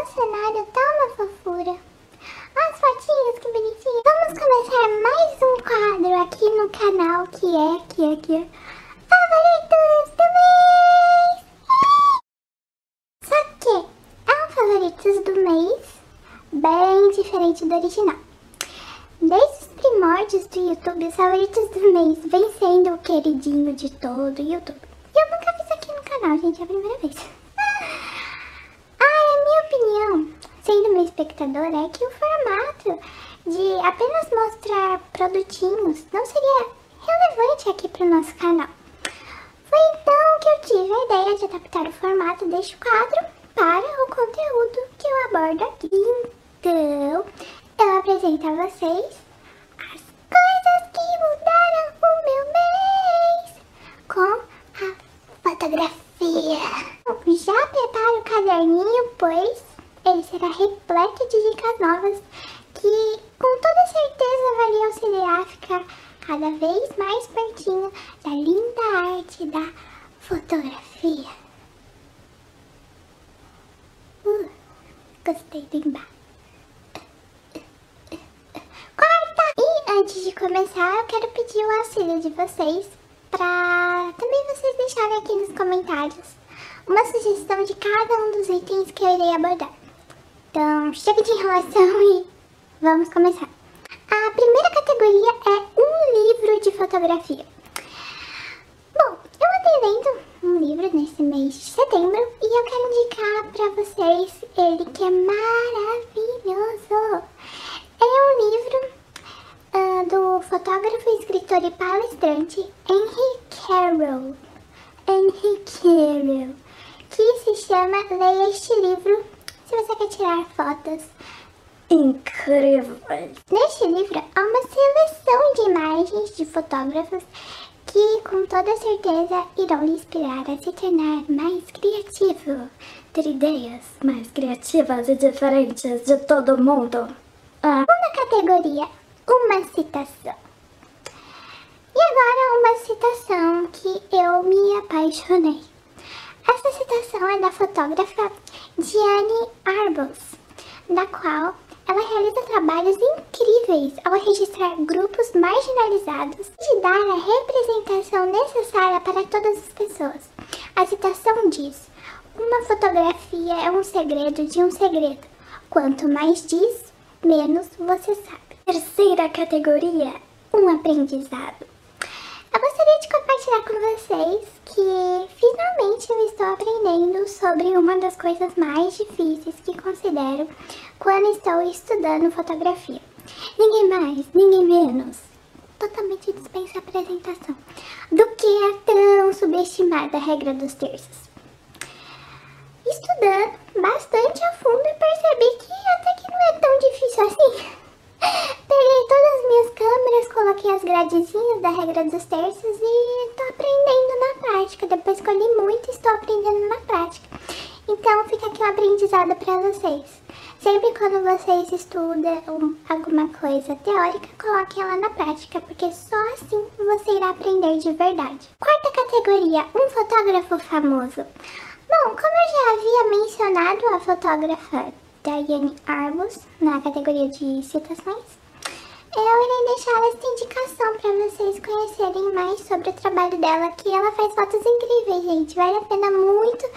meu cenário tá uma fofura. Olha as fotinhas, que bonitinho. Vamos começar mais um quadro aqui no canal, que é, aqui, aqui, Favoritos do mês! Só que é um favoritos do mês bem diferente do original. Desde os primórdios do YouTube, os favoritos do mês vem sendo o queridinho de todo o YouTube. E eu nunca fiz aqui no canal, gente, é a primeira vez. Ah, a minha opinião, sendo meu espectador, é que o formato de apenas mostrar produtinhos não seria relevante aqui para o nosso canal. Foi então que eu tive a ideia de adaptar o formato deste quadro para o conteúdo que eu abordo aqui. Então, eu apresento a vocês as coisas que mudaram o meu mês com a fotografia. Já prepara o caderninho, pois ele será repleto de dicas novas que com toda certeza lhe auxiliar a ficar cada vez mais pertinho da linda arte da fotografia. Uh, gostei do embate. Antes de começar, eu quero pedir o auxílio de vocês para também vocês deixarem aqui nos comentários uma sugestão de cada um dos itens que eu irei abordar. Então, chega de enrolação e vamos começar. A primeira categoria é um livro de fotografia. Bom, eu andei lendo um livro nesse mês de setembro e eu quero indicar para vocês ele que é maravilhoso. É um livro uh, do fotógrafo, escritor e palestrante Henry Carroll. Henry Carroll, que se chama Leia este livro se você quer tirar fotos incríveis. Neste livro há uma seleção de imagens de fotógrafos que com toda certeza irão lhe inspirar a se tornar mais criativo, ter ideias mais criativas e diferentes de todo mundo. Ah. Segunda categoria, uma citação. E agora uma citação que eu me apaixonei. Essa citação é da fotógrafa Diane Arbus, da qual ela realiza trabalhos incríveis ao registrar grupos marginalizados e dar a representação necessária para todas as pessoas. A citação diz: Uma fotografia é um segredo de um segredo. Quanto mais diz, menos você sabe. Terceira categoria: um aprendizado. Eu gostaria de compartilhar com vocês que finalmente eu estou aprendendo sobre uma das coisas mais difíceis que considero quando estou estudando fotografia. Ninguém mais, ninguém menos, totalmente dispensa apresentação, do que a tão subestimada regra dos terços. Estudando bastante a fundo e percebi que até que não é tão difícil assim. Peguei todas as minhas as gradezinhas da regra dos terços e tô aprendendo na prática. Depois que eu li muito, estou aprendendo na prática. Então fica aqui um aprendizado para vocês. Sempre quando vocês estudam alguma coisa teórica, coloque ela na prática, porque só assim você irá aprender de verdade. Quarta categoria, um fotógrafo famoso. Bom, como eu já havia mencionado a fotógrafa Diane Arbus na categoria de citações, eu irei deixar esta indicação para vocês conhecerem mais sobre o trabalho dela, que ela faz fotos incríveis, gente. Vale a pena muito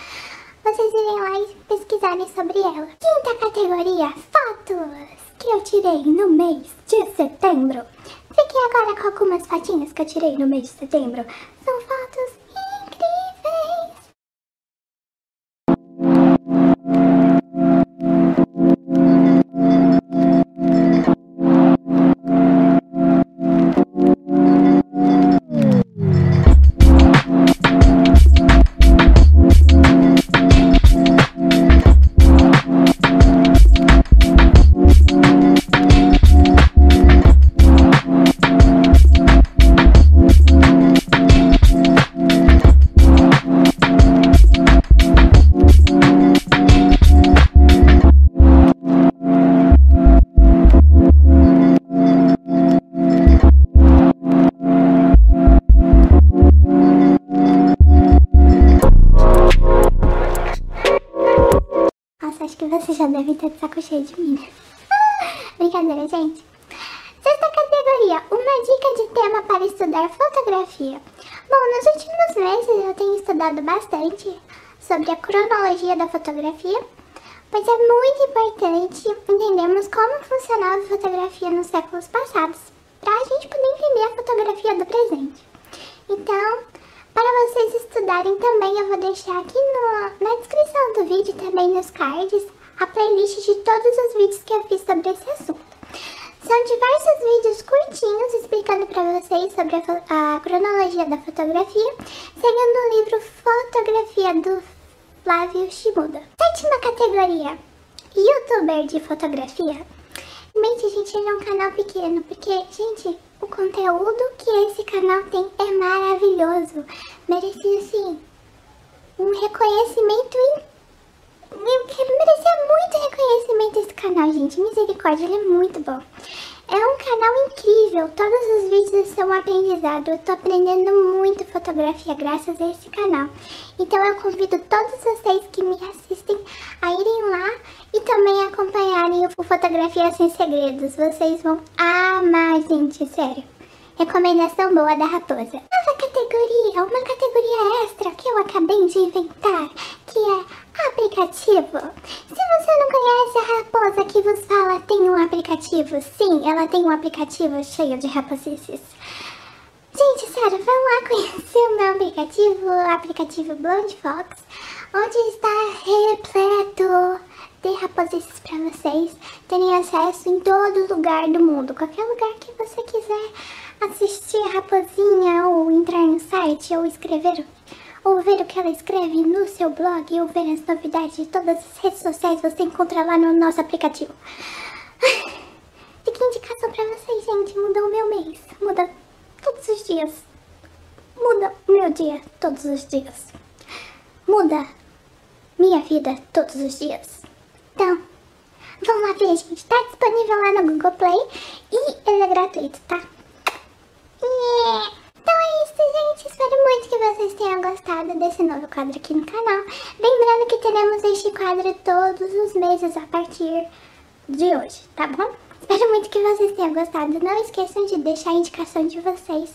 vocês irem lá e pesquisarem sobre ela. Quinta categoria, fotos que eu tirei no mês de setembro. Fiquei agora com algumas fotinhas que eu tirei no mês de setembro. São fotos cheio de mim, né? Brincadeira, gente. Sexta categoria, uma dica de tema para estudar fotografia. Bom, nos últimos meses eu tenho estudado bastante sobre a cronologia da fotografia, pois é muito importante entendermos como funcionava a fotografia nos séculos passados, para a gente poder entender a fotografia do presente. Então, para vocês estudarem também, eu vou deixar aqui no, na descrição do vídeo, também nos cards, a playlist de todos os vídeos que eu fiz sobre esse assunto. São diversos vídeos curtinhos explicando para vocês sobre a, a, cronologia da fotografia, seguindo o livro Fotografia do Flávio Shimuda. Sétima categoria, youtuber de fotografia. Mente, gente, ele é um canal pequeno, porque, gente, o conteúdo que esse canal tem é maravilhoso. Merecia, assim, um reconhecimento incrível merecia muito reconhecimento esse canal, gente. Misericórdia, ele é muito bom. É um canal incrível, todos os vídeos são aprendizado. Eu tô aprendendo muito fotografia graças a esse canal. Então eu convido todos vocês que me assistem a irem lá e também acompanharem o Fotografia Sem Segredos. Vocês vão amar, gente, sério. Recomendação boa da Raposa. Nova categoria, uma categoria extra que eu acabei de inventar, aplicativo. Se você não conhece a Raposa que vos fala, tem um aplicativo. Sim, ela tem um aplicativo cheio de raposices. Gente, sério, vão lá conhecer o meu aplicativo, o aplicativo Blonde Fox, onde está repleto de raposices para vocês terem acesso em todo lugar do mundo, qualquer lugar que você quiser assistir a raposinha ou entrar no site ou escrever ou ver o que ela escreve no seu blog ou ver as novidades de todas as redes sociais você encontra lá no nosso aplicativo. Fica indicação pra vocês, gente. Muda o meu mês. Muda todos os dias. Muda o meu dia todos os dias. Muda minha vida todos os dias. Então, vamos lá ver, gente. Tá disponível lá no Google Play e ele é gratuito, tá? Isso, gente. Espero muito que vocês tenham gostado desse novo quadro aqui no canal. Lembrando que teremos este quadro todos os meses a partir de hoje, tá bom? Espero muito que vocês tenham gostado. Não esqueçam de deixar a indicação de vocês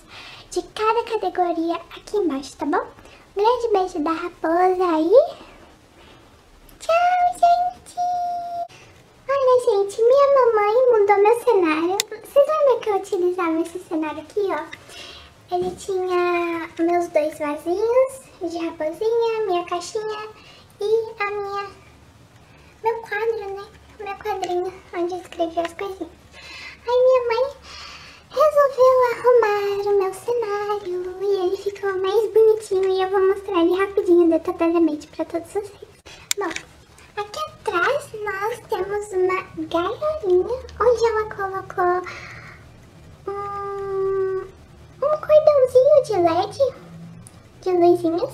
de cada categoria aqui embaixo, tá bom? Um grande beijo da raposa aí. Tchau, gente! Olha, gente, minha mamãe mudou meu cenário. Vocês lembram que eu utilizava esse cenário aqui, ó? Ele tinha meus dois vasinhos de raposinha, minha caixinha e a minha... Meu quadro, né? Meu quadrinho, onde eu escrevi as coisinhas. Aí minha mãe resolveu arrumar o meu cenário e ele ficou mais bonitinho e eu vou mostrar ele rapidinho, detalhadamente pra todos vocês. Bom, aqui atrás nós temos uma gaiolinha onde ela colocou um, um de LED, de luzinhas,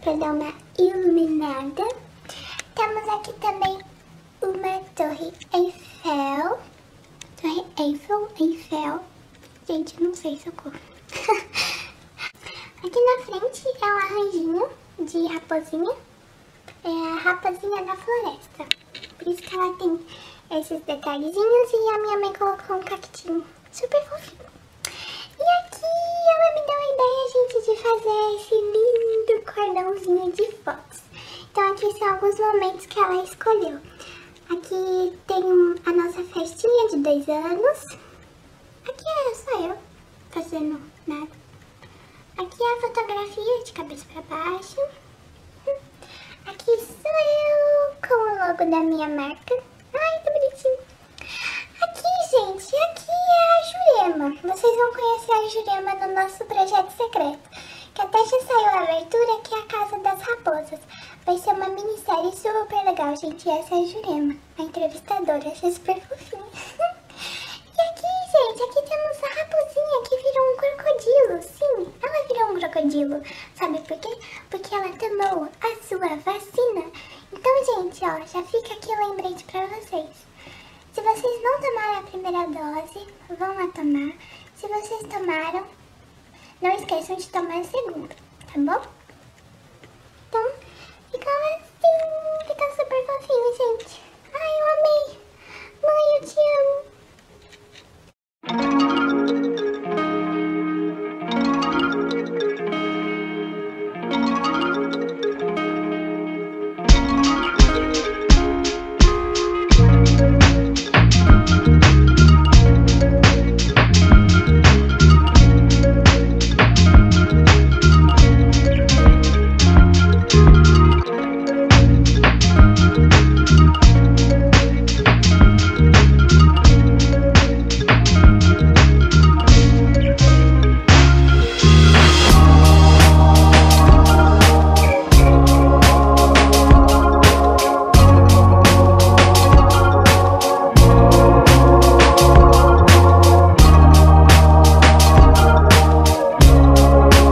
para dar uma iluminada. Temos aqui também uma torre Eiffel, torre Eiffel, Eiffel, gente, não sei socorro. aqui na frente é um arranjinho de raposinha, é a raposinha da floresta. Por isso que ela tem esses detalhezinhos e a minha mãe colocou um cactinho super fofinho. Fazer esse lindo cordãozinho de fotos. Então aqui são alguns momentos que ela escolheu. Aqui tem a nossa festinha de dois anos. Aqui é só eu fazendo nada. Aqui é a fotografia de cabeça para baixo. Aqui sou eu com o logo da minha marca. Ai, que bonitinho. Aqui, gente, aqui é a Jurema. Vocês vão conhecer a Jurema no nosso projeto secreto. Até já saiu a abertura, que é a Casa das Raposas. Vai ser uma minissérie super legal, gente. Essa é a Jurema, a entrevistadora. Essa é super fofinha. e aqui, gente, aqui temos a raposinha que virou um crocodilo. Sim, ela virou um crocodilo. Sabe por quê? Porque ela tomou a sua vacina. Então, gente, ó, já fica aqui o lembrete pra vocês. Se vocês não tomaram a primeira dose, vão lá tomar. Se vocês tomaram, não esqueçam de tomar esse seguro, tá bom? Então, fica assim, fica super fofinho, gente. Ai, eu amei. Mãe, eu te amo.